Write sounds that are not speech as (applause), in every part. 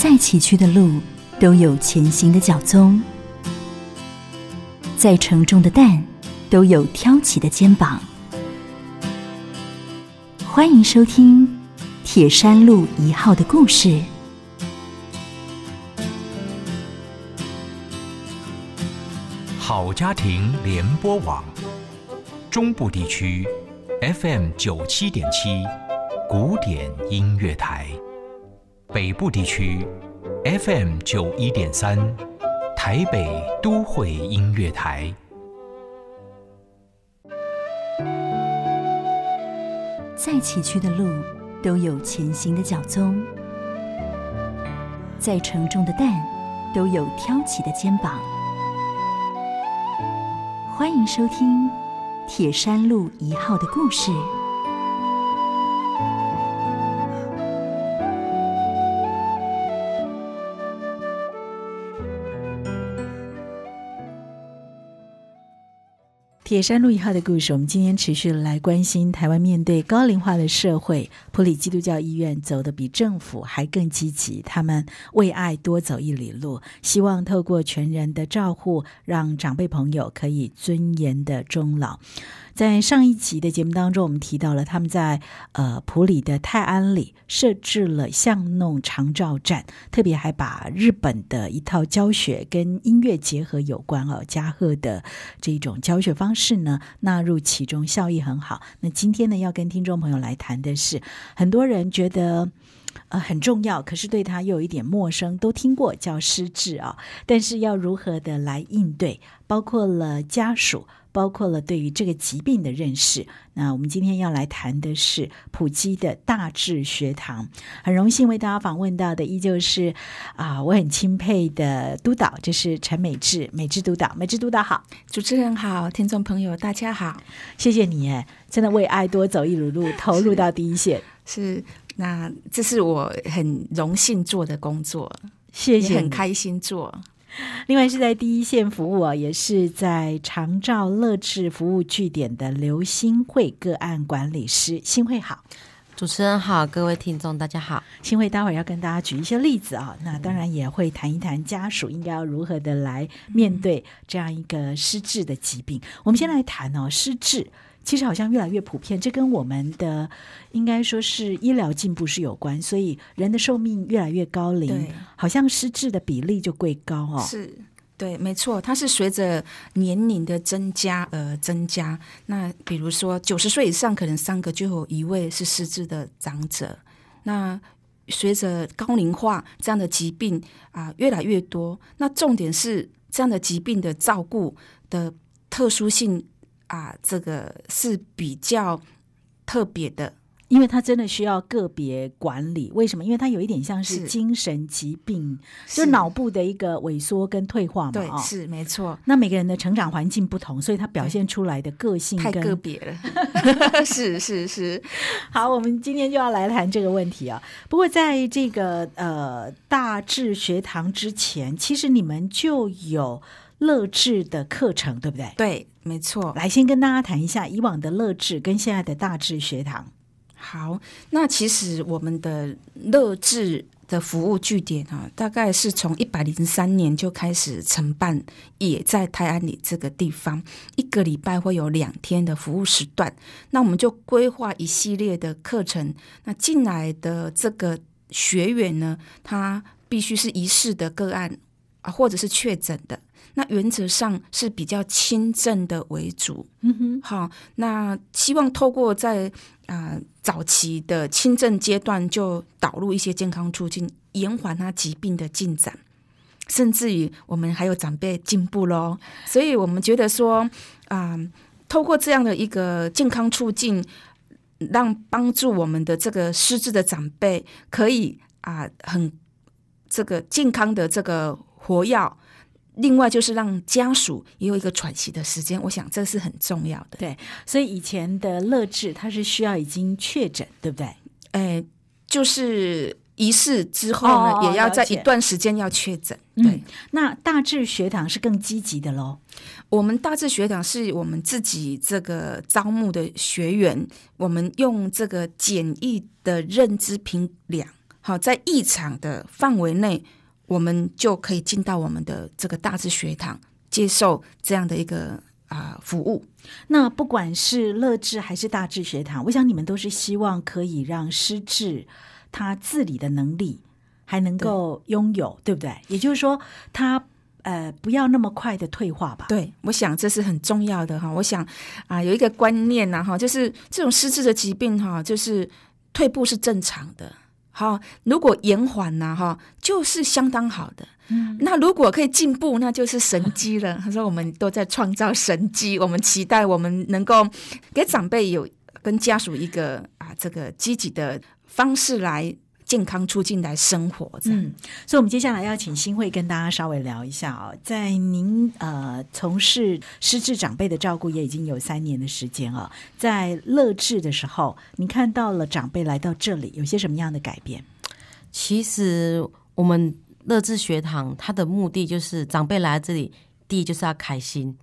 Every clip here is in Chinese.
再崎岖的路，都有前行的脚踪；再沉重的担，都有挑起的肩膀。欢迎收听《铁山路一号》的故事。好家庭联播网，中部地区 FM 九七点七，古典音乐台；北部地区 FM 九一点三，台北都会音乐台。再崎岖的路，都有前行的脚踪；再沉重的担，都有挑起的肩膀。欢迎收听《铁山路一号》的故事。铁山路一号的故事，我们今天持续来关心台湾面对高龄化的社会，普里基督教医院走得比政府还更积极，他们为爱多走一里路，希望透过全人的照护，让长辈朋友可以尊严的终老。在上一集的节目当中，我们提到了他们在呃普里的泰安里设置了巷弄长照站，特别还把日本的一套教学跟音乐结合有关哦，加贺的这种教学方式是呢纳入其中，效益很好。那今天呢要跟听众朋友来谈的是，很多人觉得呃很重要，可是对他又有一点陌生，都听过叫失智啊，但是要如何的来应对，包括了家属。包括了对于这个疾病的认识。那我们今天要来谈的是普基的大智学堂。很荣幸为大家访问到的依旧是啊，我很钦佩的督导，就是陈美智，美智督导，美智督导好，主持人好，听众朋友大家好，谢谢你哎，真的为爱多走一里路，(laughs) 投入到第一线。是，那这是我很荣幸做的工作，谢谢，很开心做。另外是在第一线服务啊，也是在长照乐智服务据点的刘新慧个案管理师，新慧好，主持人好，各位听众大家好，新慧待会儿要跟大家举一些例子啊，那当然也会谈一谈家属应该要如何的来面对这样一个失智的疾病。我们先来谈哦，失智。其实好像越来越普遍，这跟我们的应该说是医疗进步是有关，所以人的寿命越来越高龄，好像失智的比例就贵高哦。是，对，没错，它是随着年龄的增加而增加。那比如说九十岁以上，可能三个就有一位是失智的长者。那随着高龄化这样的疾病啊越来越多，那重点是这样的疾病的照顾的特殊性。啊，这个是比较特别的，因为它真的需要个别管理。为什么？因为它有一点像是精神疾病，就脑部的一个萎缩跟退化嘛。对，是没错。那每个人的成长环境不同，所以他表现出来的个性太个别了。(laughs) 是是是。好，我们今天就要来谈这个问题啊。不过在这个呃大智学堂之前，其实你们就有。乐智的课程对不对？对，没错。来，先跟大家谈一下以往的乐智跟现在的大智学堂。好，那其实我们的乐智的服务据点啊，大概是从一百零三年就开始承办，也在泰安里这个地方，一个礼拜会有两天的服务时段。那我们就规划一系列的课程。那进来的这个学员呢，他必须是疑似的个案啊，或者是确诊的。那原则上是比较轻症的为主，嗯哼，好，那希望透过在啊早期的轻症阶段就导入一些健康促进，延缓他疾病的进展，甚至于我们还有长辈进步喽，所以我们觉得说啊，透过这样的一个健康促进，让帮助我们的这个失智的长辈可以啊很这个健康的这个活药。另外就是让家属也有一个喘息的时间，我想这是很重要的。对，所以以前的乐智他是需要已经确诊，对不对？哎，就是仪式之后呢，也要在一段时间要确诊。对，那大智学堂是更积极的喽。我们大智学堂是我们自己这个招募的学员，我们用这个简易的认知评量。好，在异常的范围内，我们就可以进到我们的这个大智学堂，接受这样的一个啊、服务。那不管是乐智还是大智学堂，我想你们都是希望可以让失智他自理的能力还能够拥有，对不对？也就是说，他呃不要那么快的退化吧？对，我想这是很重要的哈。我想啊、有一个观念呐、哈，就是这种失智的疾病哈，就是退步是正常的。好，如果延缓呐，哈，就是相当好的。嗯，那如果可以进步，那就是神机了。(laughs) 他说，我们都在创造神机，我们期待我们能够给长辈有跟家属一个啊这个积极的方式来健康促进来生活。这样，嗯，所以，我们接下来要请新会跟大家稍微聊一下哦，在您呃从事失智长辈的照顾也已经有三年的时间了，在乐智的时候，你看到了长辈来到这里有些什么样的改变？其实我们乐智学堂它的目的就是长辈来这里，第一就是要开心，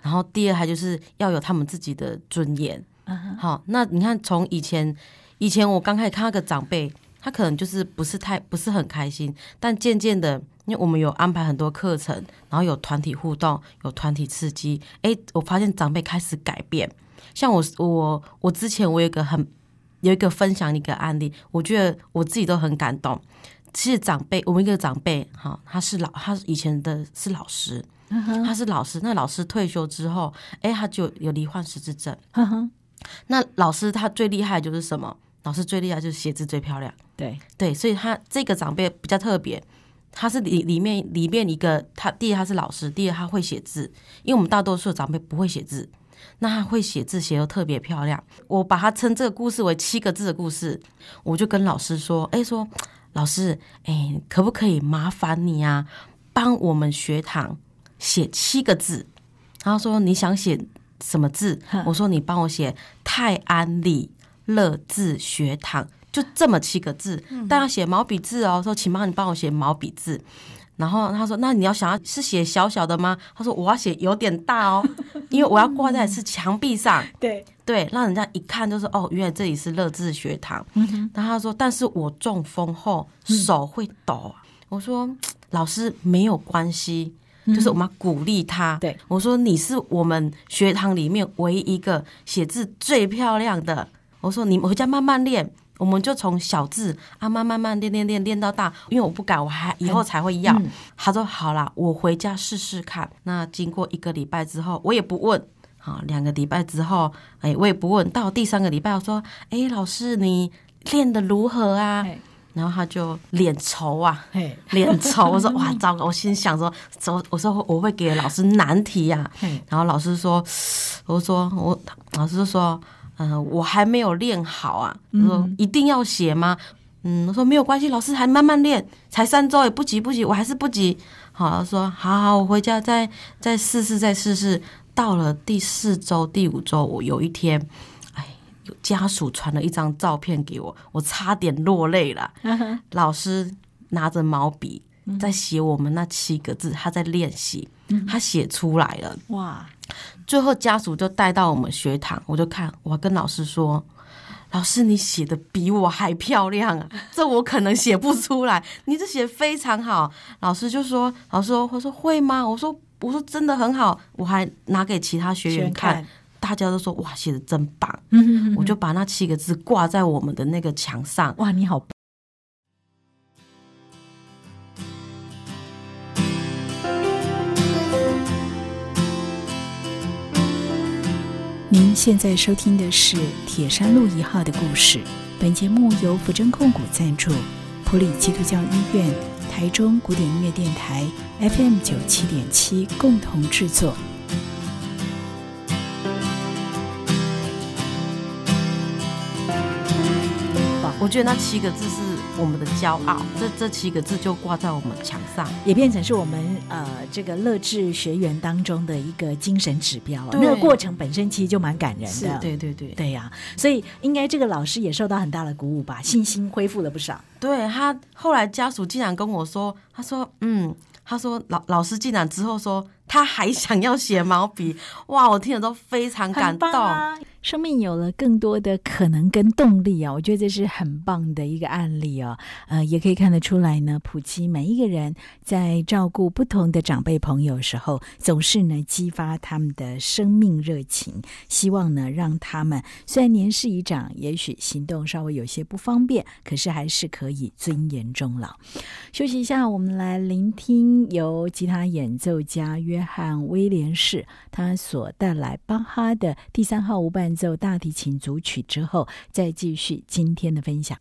然后第二还就是要有他们自己的尊严。好，那你看从以前以前我刚开始看那个长辈，他可能就是不是太不是很开心，但渐渐的，因为我们有安排很多课程，然后有团体互动，有团体刺激，哎，我发现长辈开始改变。像我我我之前我有一个很有一个分享一个案例，我觉得我自己都很感动。其实长辈，我们一个长辈，哈，他是老，他以前的是老师，他是老师。那老师退休之后，哎，他就有罹患失智症。那老师他最厉害就是什么？老师最厉害就是写字最漂亮。对，对，所以他这个长辈比较特别，他是里里面里面一个，他第一他是老师，第二他会写字，因为我们大多数的长辈不会写字，那他会写字，写得特别漂亮。我把他称这个故事为七个字的故事，我就跟老师说，哎，说老师，哎，可不可以麻烦你啊，帮我们学堂写七个字？他说你想写什么字？我说你帮我写泰安里乐字学堂，就这么七个字，但要写毛笔字哦。说请帮你帮我写毛笔字。然后他说：“那你要想要是写小小的吗？”他说：“我要写有点大哦，(laughs) 因为我要挂在是墙壁上，对，对，让人家一看就是哦，原来这里是乐智学堂。然后他说：“但是我中风后手会抖啊。我说：“老师没有关系，就是我们要鼓励他。对，我说你是我们学堂里面唯一一个写字最漂亮的。我说你回家慢慢练，我们就从小字啊慢慢慢练练练练到大，因为我不敢，我还以后才会要。嗯他说好啦，我回家试试看。那经过一个礼拜之后，我也不问。好，两个礼拜之后，哎，我也不问。到第三个礼拜，我说，哎，老师你练得如何啊？然后他就脸愁啊，嘿，脸愁。我说 (laughs) 哇，糟糕！我心想说，走，我说我会给老师难题呀、嘿然后老师说，我说我老师就说，嗯、我还没有练好啊。他说一定要写吗？嗯，我说没有关系，老师还慢慢练，才三周也不急不急，我还是不急。好，他说好好，我回家再再试试再试试。到了第四周、第五周，我有一天，哎，有家属传了一张照片给我，我差点落泪了。(laughs) 老师拿着毛笔在写我们那七个字，他在练习，他写出来了。哇，最后家属就带到我们学堂，我就看，我跟老师说：“老师，你写的比我还漂亮啊！(laughs) 这我可能写不出来，你这写得非常好。”老师就说：“老师说，我说会吗？”我说：“我说真的很好。”我还拿给其他学员看，大家都说：“哇，写的真棒！”嗯我就把那七个字挂在我们的那个墙上。哇，你好。现在收听的是铁山路一号的故事。本节目由福珍控股赞助，普里基督教医院、台中古典音乐电台 FM 九七点七共同制作。我觉得那七个字是我们的骄傲，这这七个字就挂在我们墙上。也变成是我们呃这个乐智学员当中的一个精神指标了。对那个过程本身其实就蛮感人的，对对对对呀、所以应该这个老师也受到很大的鼓舞吧，信心恢复了不少。对他后来家属竟然跟我说，他说嗯，他说老老师竟然之后说他还想要写毛笔，哇！我听了都非常感动。生命有了更多的可能跟动力啊，我觉得这是很棒的一个案例哦。呃，也可以看得出来呢，普吉每一个人在照顾不同的长辈朋友时候，总是呢激发他们的生命热情，希望呢让他们虽然年事已长，也许行动稍微有些不方便，可是还是可以尊严终老。休息一下，我们来聆听由吉他演奏家约翰威廉士他所带来巴哈的第三号无伴。奏大提琴组曲之后，再继续今天的分享。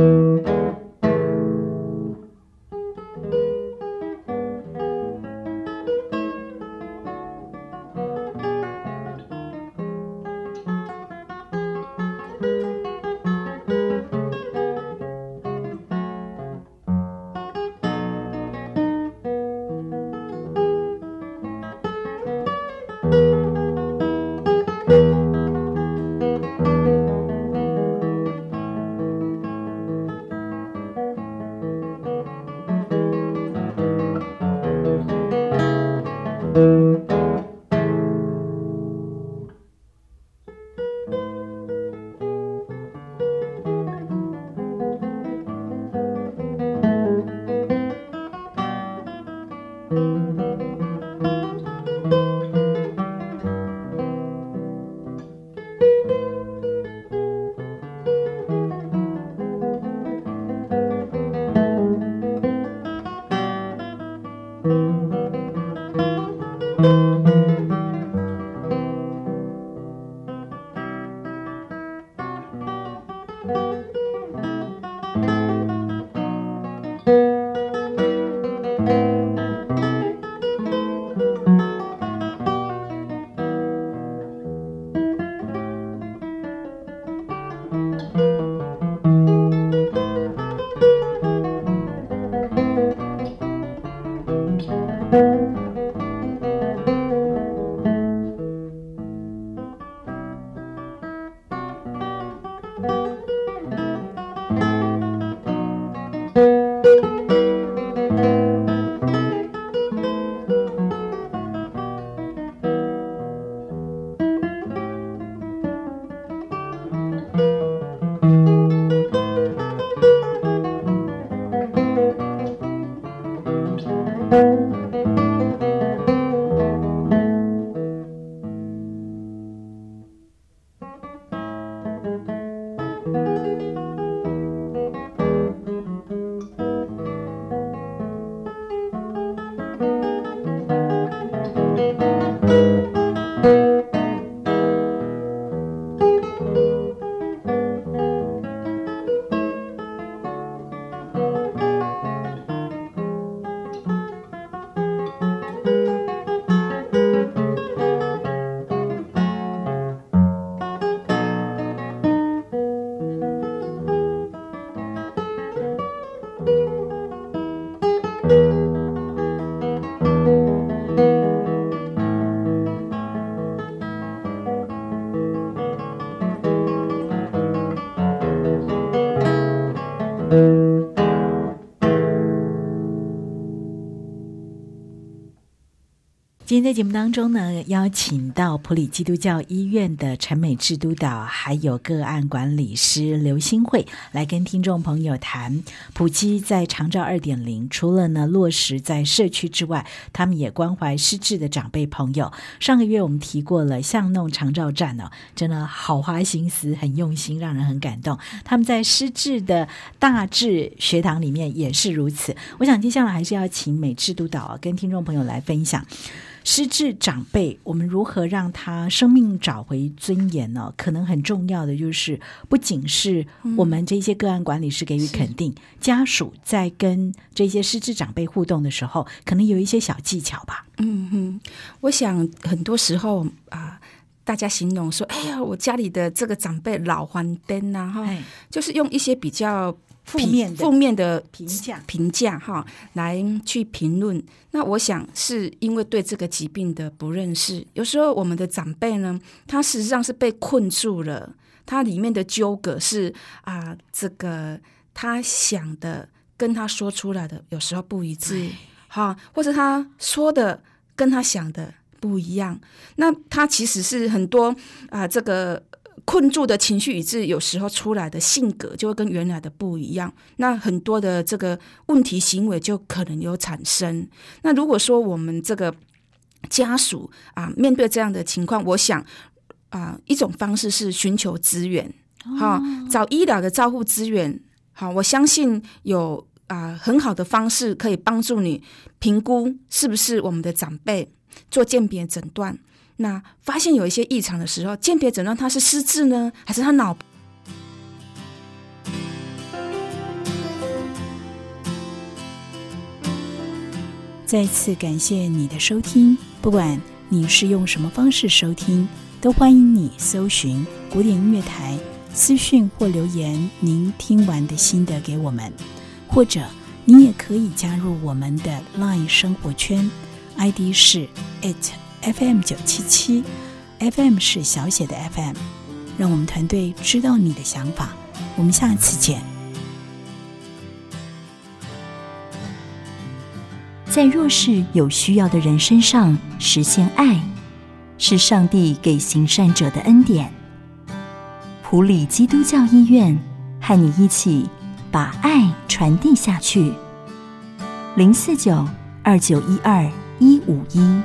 Música 今今天在节目当中呢，邀请到普里基督教医院的陈美智督导，还有个案管理师刘新慧，来跟听众朋友谈普基在长照二点零，除了呢落实在社区之外，他们也关怀失智的长辈朋友。上个月我们提过了巷弄长照站哦，真的好花心思，很用心，让人很感动。他们在失智的大智学堂里面也是如此。我想接下来还是要请美智督导，跟听众朋友来分享。失智长辈，我们如何让他生命找回尊严呢？可能很重要的就是，不仅是我们这些个案管理师给予肯定，家属在跟这些失智长辈互动的时候，可能有一些小技巧吧。嗯哼，我想很多时候啊，大家形容说：“哎呀，我家里的这个长辈老黄灯呐，哈，就是用一些比较。”负面负面的评价评价哈，来去评论。那我想是因为对这个疾病的不认识。有时候我们的长辈呢，他实际上是被困住了，他里面的纠葛是啊，这个他想的跟他说出来的有时候不一致，哈，或者他说的跟他想的不一样。那他其实是很多啊，这个。困住的情绪以致有时候出来的性格就会跟原来的不一样，那很多的这个问题行为就可能有产生。那如果说我们这个家属啊面对这样的情况，我想啊一种方式是寻求资源，哈，找医疗的照护资源。好，我相信有啊很好的方式可以帮助你评估是不是我们的长辈做鉴别诊断。那发现有一些异常的时候，鉴别诊断他是失智呢，还是他脑？再次感谢你的收听，不管你是用什么方式收听，都欢迎你搜寻古典音乐台私讯或留言，您听完的心得给我们，或者你也可以加入我们的 LINE 生活圈，ID 是 it。FM 九七七，FM 是小写的 FM，让我们团队知道你的想法。我们下次见。在弱势有需要的人身上实现爱，是上帝给行善者的恩典。普里基督教医院和你一起把爱传递下去。零四九二九一二一五一。